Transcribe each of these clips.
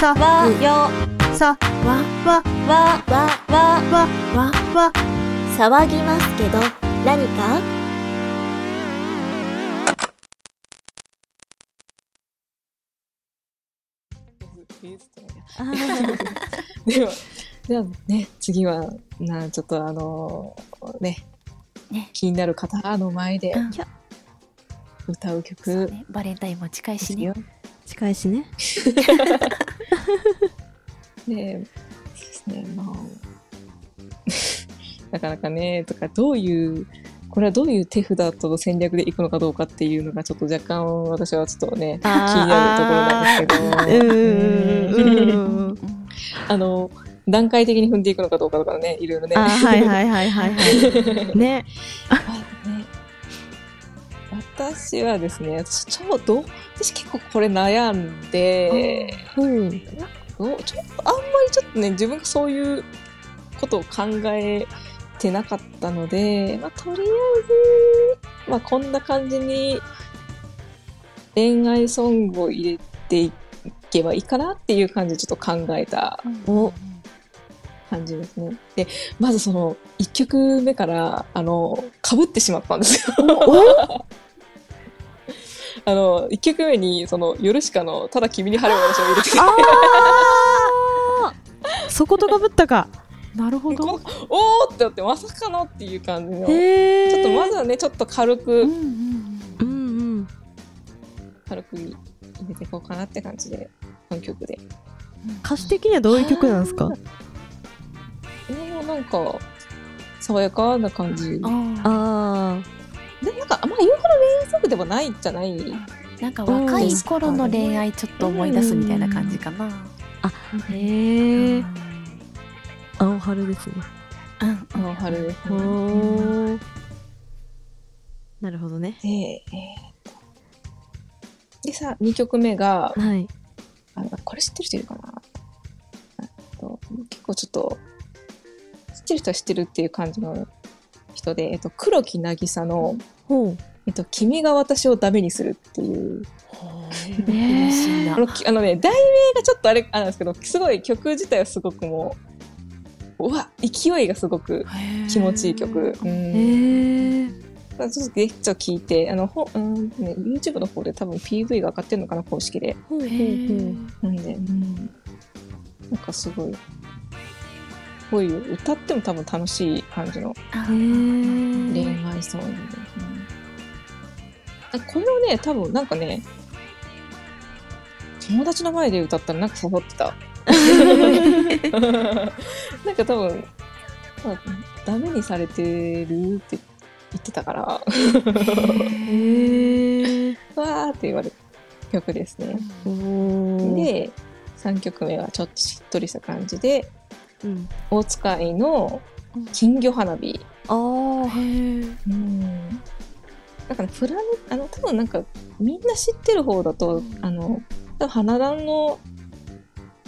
さわよさわわわわわわわわ騒ぎますけど何かでは、ではね、次は、な、ちょっとあのね、ね気になる方の前でうん歌う曲ねバレンタインも近いしね。近いしね で、ですね、まあ、なかなかね、とか、どういう、これはどういう手札と戦略でいくのかどうかっていうのが、ちょっと若干私はちょっとね、気になるところなんですけど、あの、段階的に踏んでいくのかどうかとかね、いろいろね。あはいはいはいはいはい。ね 私はですね、私ちょうど、私結構これ悩んで、うんちょっとあんまりちょっとね、自分がそういうことを考えてなかったので、まあ、とりあえず、まあ、こんな感じに恋愛ソングを入れていけばいいかなっていう感じでちょっと考えたお感じですね。で、まずその1曲目から、あの、被ってしまったんですよ。あの、1曲目に、その、ヨルシカの、ただ君に晴れを私を入れてあー。そことかぶったか。なるほど。こおーってなって、まさかのっていう感じの。ちょっとまずはね、ちょっと軽く、うんうんうん。うん軽く入れていこうかなって感じで、この曲で。歌詞的にはどういう曲なんですか？えー、なんか、爽やかな感じ。ああでもないんじゃない。ーなんか若い頃の恋愛ちょっと思い出すみたいな感じかな。あへえうん青春ですね。うん。あの春ですおね。ーなるほどね。で、えー。とでさ、2曲目が、はい。あこれ知ってる人いるかな。えっと結構ちょっと、知ってる人は知ってるっていう感じの人で、えっと、黒木渚の、ほうえっと、君が私をダメにするっていう、嬉しいなあのきあのね、題名がちょっとあれあれなんですけど、すごい曲自体はすごくもう、うわ、勢いがすごく気持ちいい曲。うん。へえちょっとぜひちょっと聞いて、あの、ほうんね、YouTube の方で多分 PV が上がってるのかな、公式で。なんで、うん、なんかすごい、こういう歌っても多分楽しい感じの恋愛ソング。ですね。あこれをね、多分なんかね、友達の前で歌ったらなんか刺さってた。なんか多分、まあダメにされてるって言ってたから、わへえーって言われる曲ですね。で、3曲目はちょっとしっとりした感じで、うん大塚愛の金魚花火。あーへえうん。なんかね、プラネあの、多分なんか、みんな知ってる方だと、あの、多分花壇の、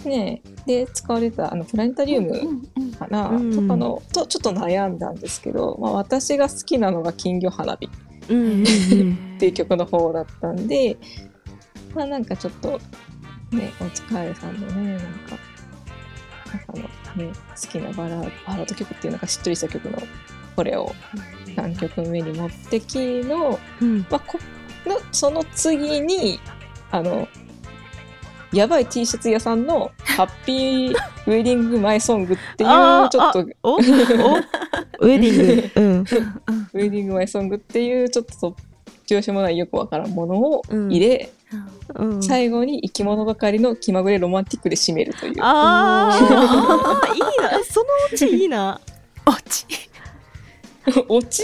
ね、で使われた、あの、プラネタリウムかな、うん。とかの、と、ちょっと悩んだんですけど、まあ、私が好きなのが金魚花火うんうんうん。っていう曲の方だったんで、まあなんかちょっと、ね、お疲れさんのね、なんか、なんかあの、ね、好きなバラード、バラード曲っていうなんかしっとりした曲の、これを3曲目に持ってきの、うん。まあ、この、その次に、あの、やばい T シャツ屋さんのハッピーウェディングマイソングっていう、ちょっと、ウおお ウェディング。うん。ェディングマイソングっていう、ちょっと突拍子もないよくわからんものを入れ、うん。最後に生き物係の気まぐれロマンティックで締めるという。ああ いいな。そのうちいいな。おちオチ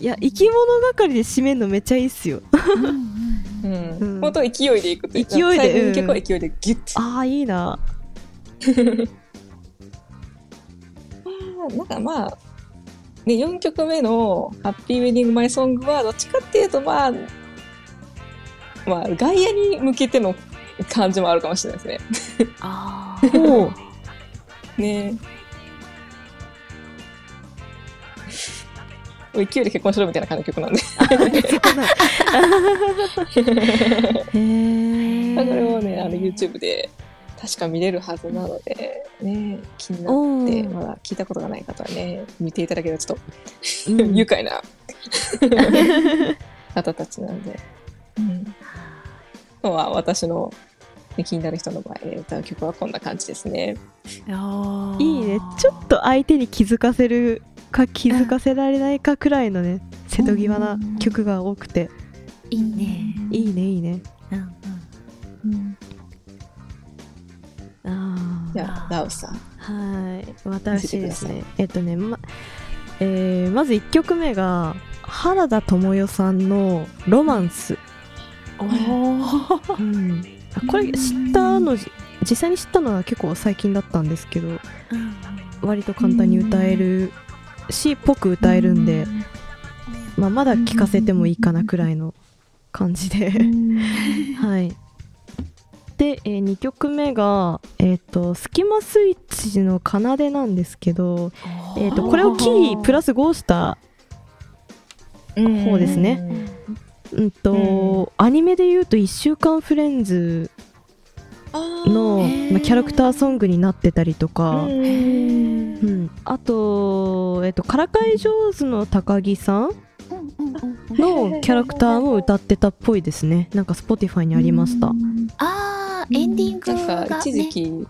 いや生き物係で締めるのめっちゃいいっすよ。うんうん本当勢いでいくという勢いでうんに結構勢いでギュッ。と。ああいいな。なんかまあ、ね、4曲目の「ハッピーウェディング・マイ・ソング」はどっちかっていうとまあ、まあ、外野に向けての感じもあるかもしれないですね。あ ほうね。勢いで結婚しろみたいな感じの曲なんで。へえまあ これをね、あの YouTube で確か見れるはずなので、ね、気になって、まだ聞いたことがない方はね、見ていただければちょっと、うん。愉快な 方たちなので、うん、今日は私の、ね、気になる人の場合、えー歌う曲はこんな感じですね。いいね。ちょっと相手に気づかせるか気づかせられないかくらいのね瀬戸際な曲が多くて。いいね。いいねいいね。うんあじゃあ、ラウさん。あはい。私です見ねえっとねま,、えーまず1曲目が原田知世さんの「ロマンス」おお。うん、あこれ知ったのじ実際に知ったのは結構最近だったんですけど割と簡単に歌えるしぽく歌えるんで、まあ、まだ聴かせてもいいかなくらいの感じで、はい。で、え2曲目が、えーとスキマスイッチの奏でなんですけど、えー、とこれをキープラス5した方ですねうんと、アニメで言うと「1週間フレンズ」の、まあ、キャラクターソングになってたりとか、うんうん。あと,、えっとからかい上手の高木さんのキャラクターも歌ってたっぽいですね。なんか Spotify にありました、あーエンディングがね。か一時期、うんうん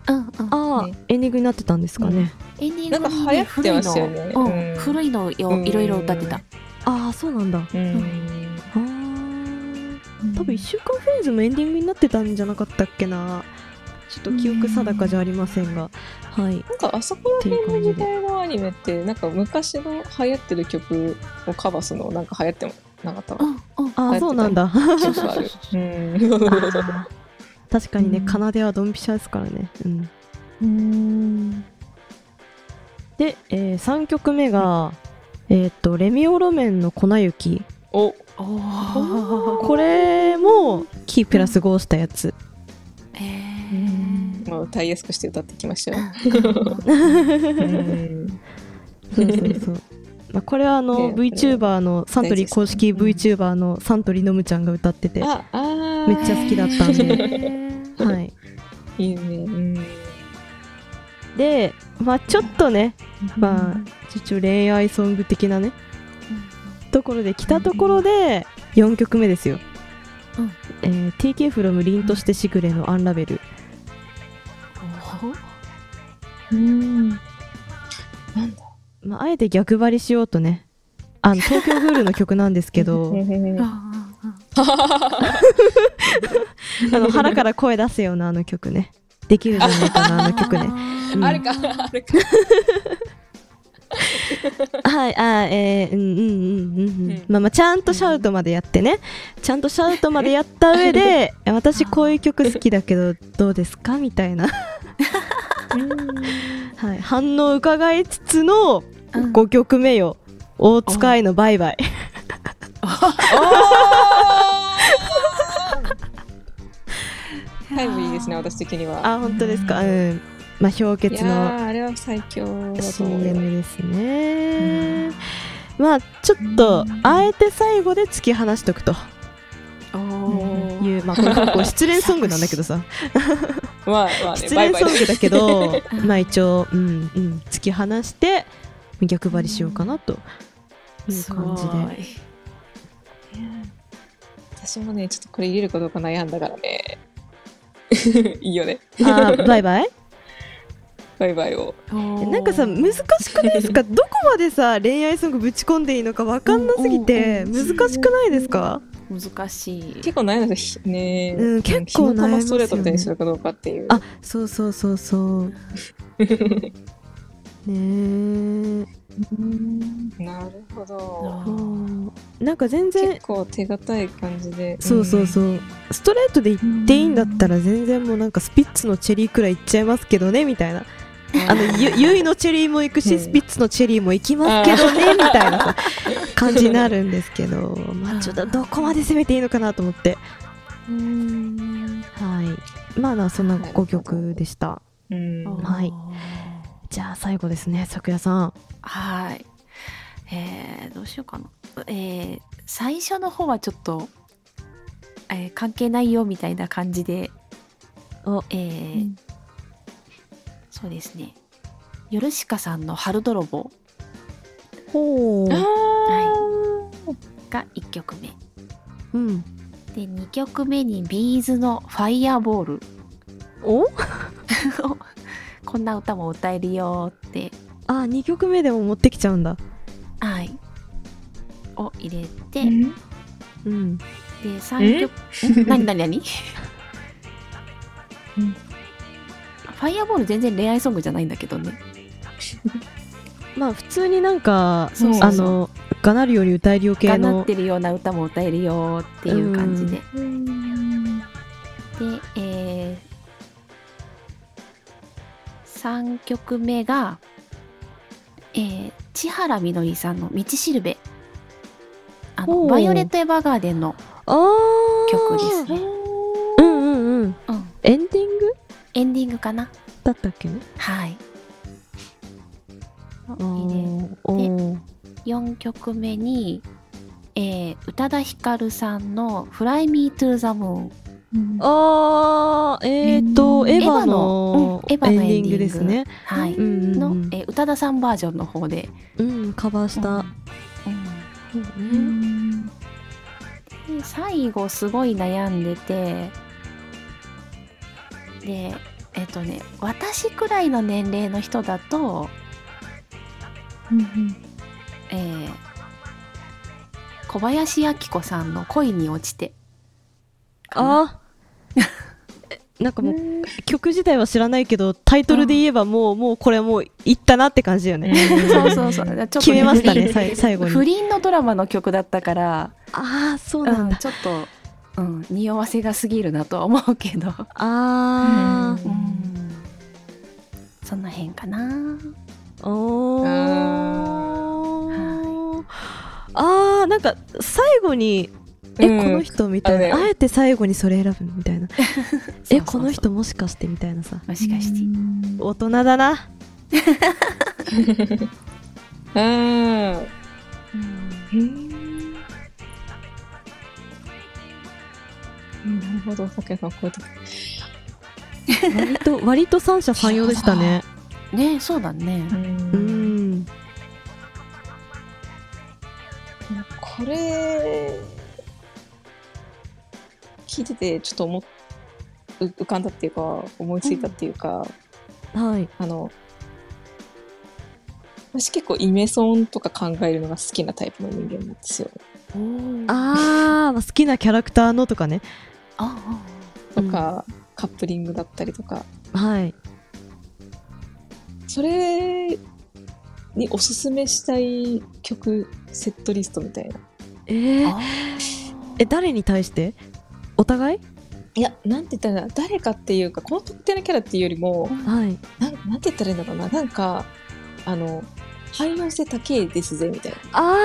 ああ、ねエンディングになってたんですかね、エンディングなんか流行ってましたよね。古いのうん。うん。古いのようんいろいろ歌ってた。ああそうなんだ。あうん。ー多分「1週間フレンズ」もエンディングになってたんじゃなかったっけな。ちょっと記憶定かじゃありませんが。はい。なんかあそこら辺の時代のアニメってなんか昔の流行ってる曲をカバーするのなんか流行ってもなかったああ そうなんだ。確かにねうん奏ではドンピシャですからね。うん。うん。で、え3曲目が、えっ、と、レミオロメンの粉雪。お、おーこれも、キープラス5したやつ。えーまあ歌いやすくして歌ってきましたよ。そうそうそう。まあ、これはあの、ね VTuber の、サントリー公式 VTuber のサントリーのむちゃんが歌ってて、あ、あーめっちゃ好きだったんで、はい。いいね。うん。で、まあちょっとね、まあ、一応恋愛ソング的なね、ところで来たところで4曲目ですよ、うん。えー TK フロム凛としてしぐれのアンラベル。うん。なんだ。まあ、あえて逆張りしようとね。あの東京グールの曲なんですけど。あの腹から声出すようなあの曲ね。できるんじゃないかなあの曲ね。うん。あれか、あれか。はい、あーえー、うんうんうんうん、まあまあちゃんとシャウトまでやってね、ちゃんとシャウトまでやった上で、私こういう曲好きだけどどうですか？みたいな、はい、反応を伺いつつのうん。5曲目よ、大塚愛のバイバイ。タイムリー ですね、私的には。あ、本当ですか？うん。まあ氷い結の。CM ですね。まあちょっとあえて最後で突き放しとくという、まあこれ結構失恋ソングなんだけどさ。まあまあね、失恋ソングだけど まあ一応、うんうん、突き放して逆張りしようかなという感じでい私もね、ちょっとこれ入れるかどうか悩んだからね。いいよね。あーバイバイ？バイバイを。えなんかさ難しくないですか？どこまでさ恋愛ソングぶち込んでいいのか分かんなすぎてうんうん難しくないですか？難しい。結構悩んだでね。うん結構悩みますよね。火の玉ストレートみたいにするかどうかっていう。あそうそうそうそう。ねえ。なるほど。う。んなんか全然結構手堅い感じで。そうそうそう。ストレートで言っていいんだったら全然もうなんかスピッツのチェリーくらいいっちゃいますけどねみたいなあのゆゆいのチェリーも行くし、うんスピッツのチェリーも行きますけどねみたいなさ感じになるんですけど まあちょっとどこまで攻めていいのかなと思って。はい。まあなそんな5曲でした。うん。はい。じゃあ最後ですね桜さん。はい。えー、どうしようかな。えー、最初の方はちょっとえー関係ないよみたいな感じで、お。えーそうですね。ヨルシカさんの「春泥棒。ほう。あが1曲目。うん。で2曲目にビーズの「ファイヤーボール。お」こんな歌も歌えるよって。あ2曲目でも持ってきちゃうんだ。はい。を入れて、ーうん。で3曲ん 何何何？うん。ファイヤーボール全然恋愛ソングじゃないんだけどね。まあ普通になんかあのがなるように歌えるよ系がなっのてるような歌も歌えるよっていう感じで、で、えー、3曲目が、えー、千原みのりさんの「道しるべ」あのバイオレット・エヴァーガーデンの、曲ですね。うんうんうん。うん、エンディング？エンディングかな？だったっけ？ねはい。あ入れーおー。4曲目に、えー宇多田ヒカルさんの「Fly Me to the Moon あーえーとエヴァのうんエヴァのエンディングですね」はい、うんうんの、うん。えー宇多田さんバージョンの方で、うんカバーした。うん。そうねで最後すごい悩んでてでえっ、とね私くらいの年齢の人だと、えー小林明子さんの「恋に落ちて」あー。な。んかもう曲自体は知らないけどタイトルで言えばもうもうこれもういったなって感じだよね。そうそうそう。ちょっとね。決めましたね最後に。不倫のドラマの曲だったから、ああそううん、なんだちょっと、うん、匂わせが過ぎるなとは思うけど、あー。うん、その辺かな。おー。はあーなんか最後にえ、うん。この人みたいな、あえて最後にそれ選ぶみたいな。そうえそうそう。この人もしかしてみたいなさ。もしかして。大人だな。うんなるほど、さけさん、こういう時。割と割と三者三様でしたね。ねそうだね。うん。これ、聞いてて、ちょっと思っう浮かんだっていうか、思いついたっていうか、はい。あの、私結構イメソンとか考えるのが好きなタイプの人間なんですよ。ああ好きなキャラクターのとかね。あとか、カップリングだったりとか、はい。それにおすすめしたい曲、セットリストみたいな。えー、あえ誰に対して？お互い？いや、なんて言ったら誰かっていうか、この特定のキャラっていうよりも、はい。なんなんて言ったらいいんだろうな、なんか、あの、汎用性高いですぜ、みたいな。あ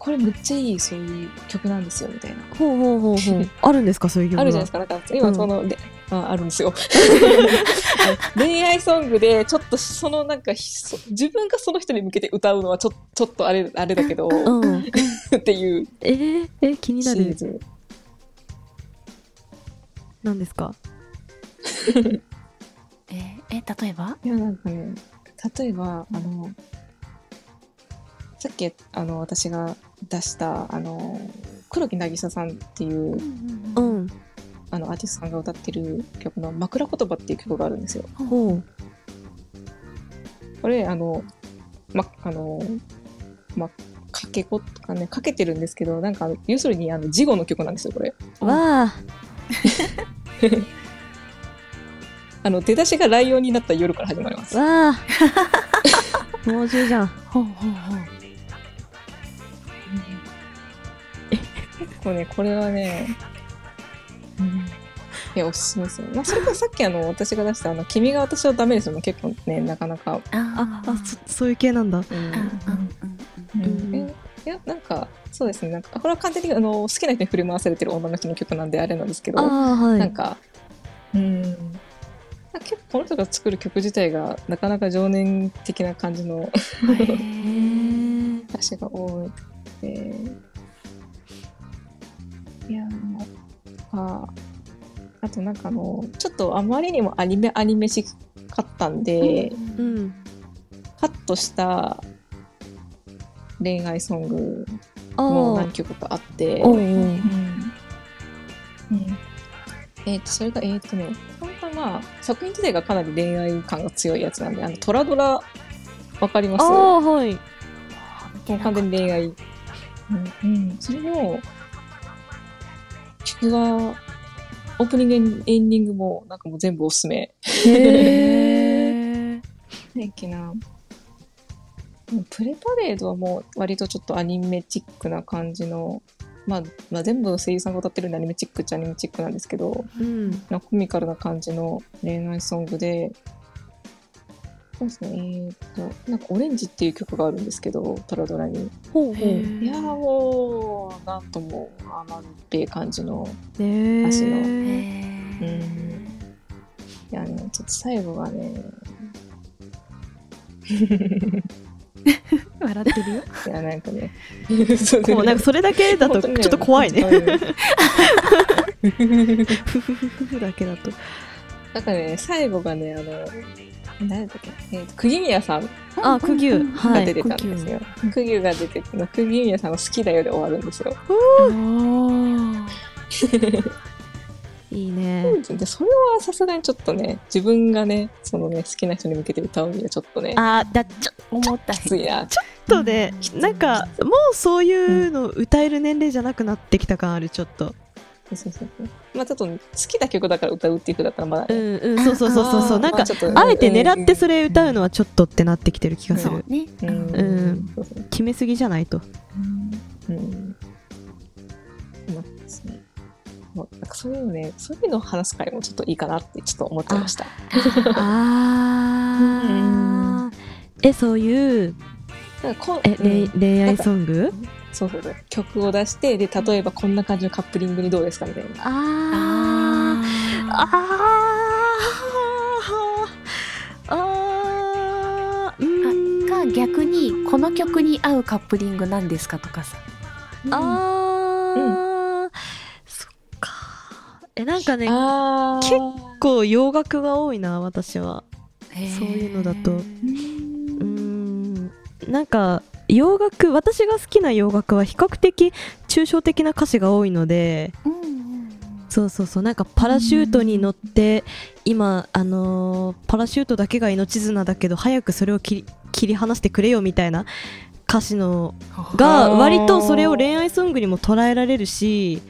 これむっちゃいいそういう曲なんですよ、みたいな。ーほうほうほうほう。あるんですかそういう曲かあるじゃないですか、なんか、今その、でああるんですよ。恋愛ソングで、ちょっとそのなんか、ひそ自分がその人に向けて歌うのはちょちょっとあれあれだけど、うん。っていうえー、え気にシなる。リーズ。何ですか？ええ例えば？いや、なんかね、例えば、あの、さっき、あの、私が出した、あの、黒木渚さんっていう、うんあの、アーティストさんが歌ってる曲の枕言葉っていう曲があるんですよ。ほう。これ、あの、ま、あの、ま、かけ子とかね、かけてるんですけど、なんか、要するに、あの、事後の曲なんですよ、これ。わあ。あの、出だしがライオンになった夜から始まります。わあ。猛獣じゃん。ほうほうほう構ね、これはね、いや、おすすめですよ。まあ、それから さっきあの、私が出した、あの、君が私はダメですよも結構ね、なかなか、あああそそういう系なんだ。うん。うんうんうんうん。えいや、なんか、そうですね、なんか、これは完全にあの好きな人に振り回されてる女の人の曲なんであれなんですけど、ああはい。なんか、うん、結構この人が作る曲自体がなかなか情念的な感じの 歌詞が多い。でいやああとなんかあのちょっとあまりにもアニメアニメしかったんで、うん。カットした恋愛ソングも何曲かあって、おうんう。ん。えっ、とそれがえっ、とね本当はまあ作品自体がかなり恋愛感が強いやつなんであのトラドラわかります？ああはい。もう完全に恋愛。うん、うん。それも、曲が、オープニングエンディングも、なんかもう全部おすすめ。へえ何やっけな。うんプレパレードはもう割とちょっとアニメチックな感じの、まあ、まあ全部声優さんが歌ってるんでアニメチックっちゃアニメチックなんですけど、うんコミカルな感じの恋愛ソングで、そうですね、えーっと、なんかオレンジっていう曲があるんですけど、トラドラに。ほうほう。いやーもう、なんとも甘っぺい感じの、へ足の。うん。ーいやね、ちょっと最後がね、笑ってるよ。いや、なんかね、こうなんかそれだけだとちょっと怖いね。うんふ。ふふふふ。だけだと。なんかね、最後がね、あの、誰だっけ、えーと、釘宮さん？あクギュはい。が出てたんですよ。釘宮。が出てて、釘宮さんが好きだよで終わるんですよ。いいね。で、それはさすがにちょっとね、自分がね、そのね、好きな人に向けて歌うにはちょっとね、あーだちょっ思った。きついな。とねうん。なんかもうそういうの歌える年齢じゃなくなってきた感あるちょっとそうそうそう。まあちょっと好きな曲だから歌うっていう曲だったらまだうね、んうんそうそうそうそうそう。なんかまあえて狙ってそれ歌うのはちょっとってなってきてる気がする。そうね。うん。うん。そうそう決めすぎじゃないと。うん。まあですねなんかそういうのね。そういうのを話す会もちょっといいかなってちょっと思っちゃいました。あー。えそういうなんかこん。え恋愛ソング？そうそうそう。曲を出してで例えばこんな感じのカップリングにどうですかみたいな。あー。ああー。あーうーん。ーが逆にこの曲に合うカップリングなんですかとかさ。あー、そっか。えなんかねあ結結構洋楽が多いな私は。そういうのだと。うーん。なんか洋楽私が好きな洋楽は比較的抽象的な歌詞が多いのでうんうんうん。そうそうそうなんかパラシュートに乗って今あのーパラシュートだけが命綱だけど早くそれを切り切り離してくれよみたいな歌詞のが割とそれを恋愛ソングにも捉えられるし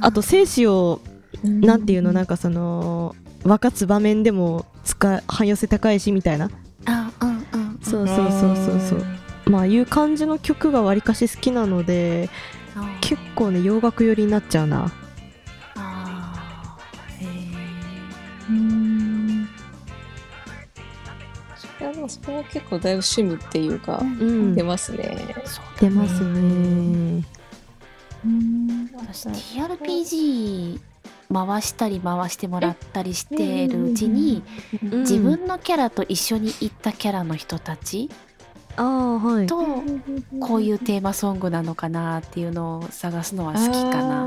あと生死をなんていうのなんかその分かつ場面でも使い汎用性高いしみたいな。あうんうん。そうそうそうそうそうまあいう感じの曲がわりかし好きなのでうん結構ね洋楽寄りになっちゃうな。あーへうん。いやでもそこは結構だいぶ趣味っていうか、ーうん。出ますね。そう出ますね。私 TRPG 回したり回してもらったりしてるうちにうん。自分のキャラと一緒に行ったキャラの人たちはい。とこういうテーマソングなのかなっていうのを探すのは好きかな。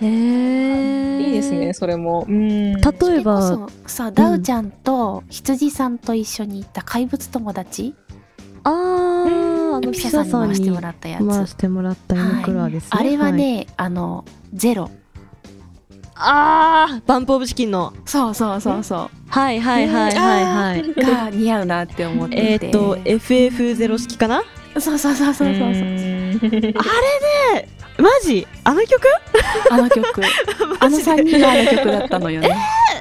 へえいいですね、それも。うん。例えば。さダウちゃんと羊さんと一緒に行った怪物友達あー。あのピピサさんにしてもらったやつ。回してもらったイムクラーですね、あれはね、あのゼロ。ああバンプオブチキンの。そうそうそうそはいはいはいはいはい、うが似合うなって思ってて。えーっと FF0 式かな？そうそうそうそうそうそうマジ？あの曲？あの曲。あの3人があの曲だったのよね。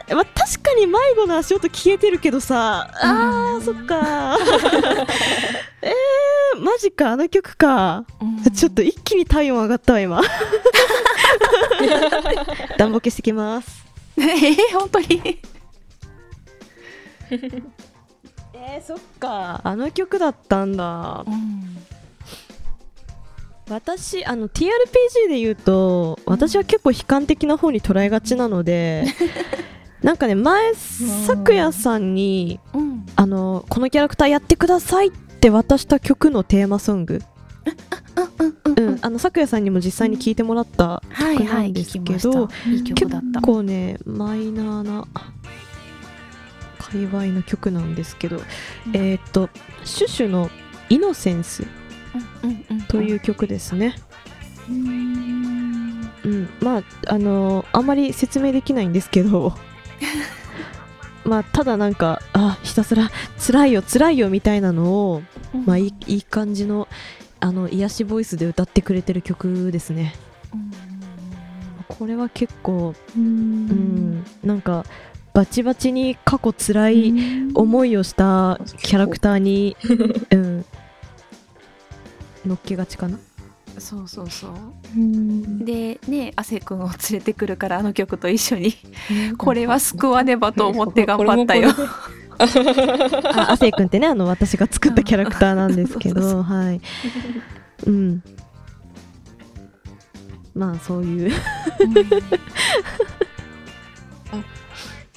まあ、確かに迷子の足音消えてるけどさ。あーそっか。えー、マジかあの曲か。うん。ちょっと一気に体温上がったわ今。暖房消してきます。えー、本当に？えー、そっか。あの曲だったんだ。うん。私あの TRPG で言うと私は結構悲観的な方に捉えがちなのでなんかね前咲夜さんにうん。あのこのキャラクターやってくださいって渡した曲のテーマソング。うん。うん、あの咲夜さんにも実際に聞いてもらったはい曲なんですけど、結構ねマイナーな界隈の曲なんですけど、えーっとシュシュの「イノセンスうんうんうん」という曲ですね。うん。うん、まああのあんまり説明できないんですけど まあただなんかあひたすら辛いよ辛いよみたいなのを、まあいいいい感じのあの癒しボイスで歌ってくれてる曲ですね。これは結構うん。なんかバチバチに過去辛い思いをしたキャラクターに、うん、乗っけがちかな。そうそうそう。うん。でね亜生君を連れてくるからあの曲と一緒に。これは救わねばと思って頑張ったよ。亜生くんってねあの私が作ったキャラクターなんですけどはい。うん。まあそういう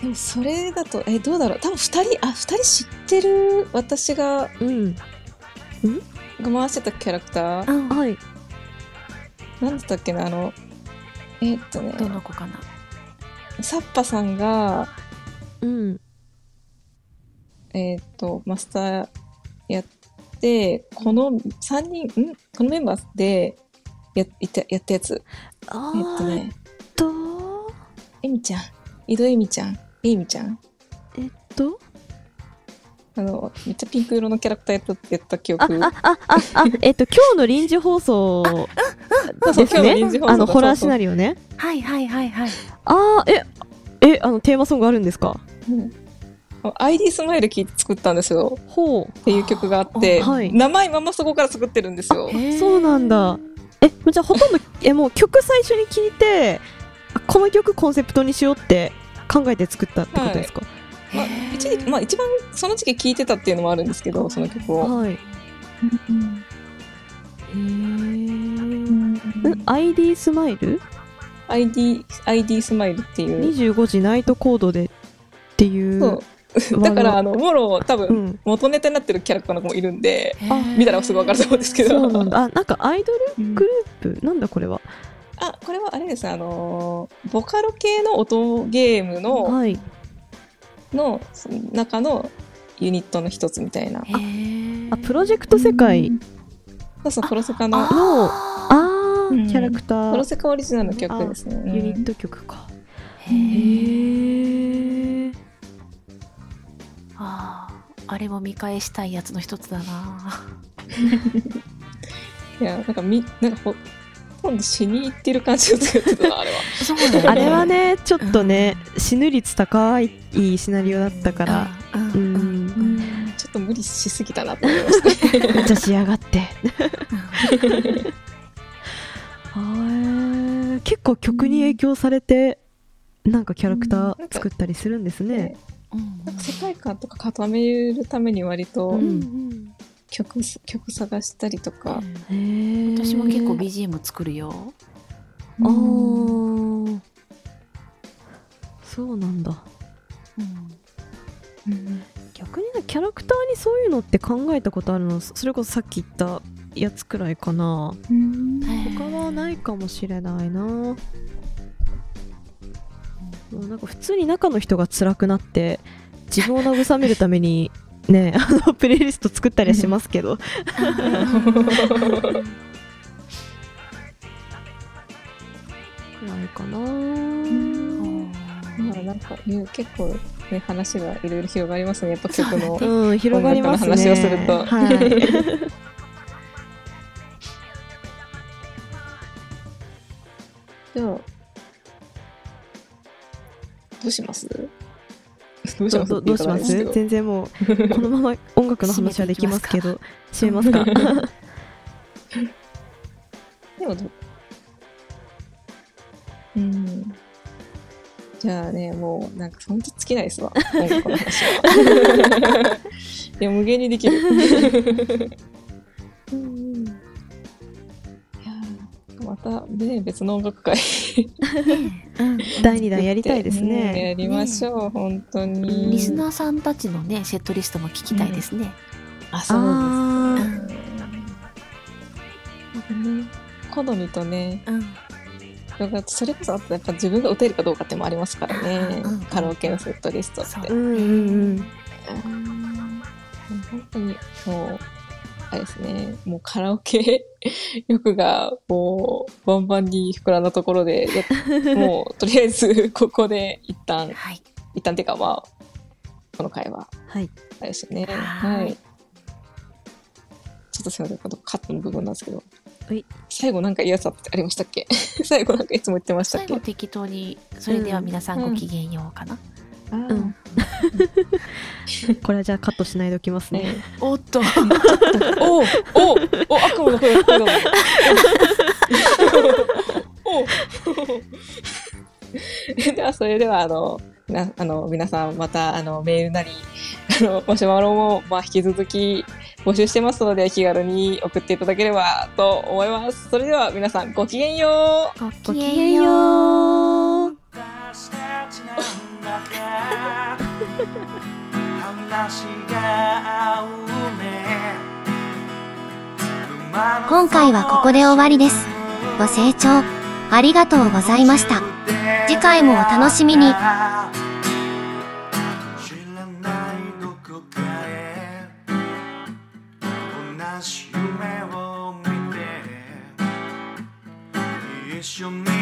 でもそれだとえどうだろう？多分2人あ二人知ってる？私がうん。が回してたキャラクター？うんはい。なんだったっけなあのえーっとね。どの子かな？サッパさんがうん。えーっとマスターやってこの3人ん？このメンバーでやいたやったやつ。あえーっとね。ーと？エミちゃん。井戸エミちゃんエイミちゃん。えっと？あのめっちゃピンク色のキャラクターやったやった記あ憶。ああああ えっと今日の臨時放送です今日の臨時放送だねあのホラーシナリオね。はいはいはいはい。あーええあのテーマソングあるんですか？うん、ID スマイル聞いて作ったんですよ。ほう。っていう曲があって、あはい。名前まんまそこから作ってるんですよ。そうなんだ。えじゃあほとんどえもう曲最初に聞いてあこの曲コンセプトにしようって考えて作ったってことですか？まあ、一時期まあ、一番その時期聴いてたっていうのもあるんですけどその曲を。はいへえうん。ん ID スマイル？ID, ID スマイルっていう。25時ナイトコードでっていうそう。だからあのもろ多分、うん。元ネタになってるキャラクターの子もいるんであ見たらすぐ分かると思うんですけど。そうなんだ。あなんかアイドルうんグループ？なんだこれは？あこれはあれです。あのーボカロ系の音ゲームの,、はい。のその中のユニットの一つみたいな。あプロジェクト世界。そうそうプロセカののあー。うん。キャラクター。プロセカオリジナルの曲ですね、ユニッうんト曲か。へへええあーあれも見返したいやつの一つだな。いやなんかみなんかほほとんど死に行ってる感じを作ってたなあれは。ね。あれはねちょっとね死ぬ率高いシナリオだったから。うん。ううん。んちょっと無理しすぎたなと思いましたねめっちゃ仕上がってあー結構曲に影響されてなんかキャラクター作ったりするんですね。うん。なんか世界観とか固めるために割とうん曲,、曲探したりとか、私も結構 BGM 作るよ。あー。そうなんだ。うん。逆にねキャラクターにそういうのって考えたことあるの？それこそさっき言ったやつくらいかな。他はないかもしれないな。なんか普通に中の人が辛くなって自分を慰めるためにねあの プレイリスト作ったりはしますけど。くらいかな。まあなんかね結構ね話がいろいろ広がりますねやっぱ曲の、うん広がりますね。話をすると。はい。じゃあどうします？どうします？どどうします？全然もうこのまま音楽の話はできますけど 締めますか？でもどう？ん。じゃあねもうなんかほんと尽きないですわ。音楽の話は。いや無限にできるーまたね別の音楽会。第2弾やりたいですうんやねりましょう、本当に。リスナーさんたちのねセットリストも聞きたいですね。あそうあですねね好みとねうん。それこそあとやっぱ自分が歌えるかどうかってもありますからね、うんカラオケのセットリストって。そう。うんうん。うん。本当にもうあれですね。もうカラオケ 欲がもうバンバンに膨らんだところでや もうとりあえず ここで一旦はい。一旦っていうかまあこの回は。はい。あれですよね。はい。はい。ちょっとすいません。このカットの部分なんですけど。はい。最後なんかいいやつありましたっけ？最後なんかいつも言ってましたっけ？最後適当にそれでは皆さんごきげんようかな、あーうん これはじゃあカットしないでおきますね。ねおっと。おおおお悪夢の声が聞こえたぞおお ではそれではあのなあの皆さんまたあのメールなりあのマシュマロも、まあ、引き続き募集してますので気軽に送っていただければと思います。それでは皆さんごきげんよう。ごごきげんよう今回はここで終わりです。ご清聴ありがとうございました。次回もお楽しみに。知ら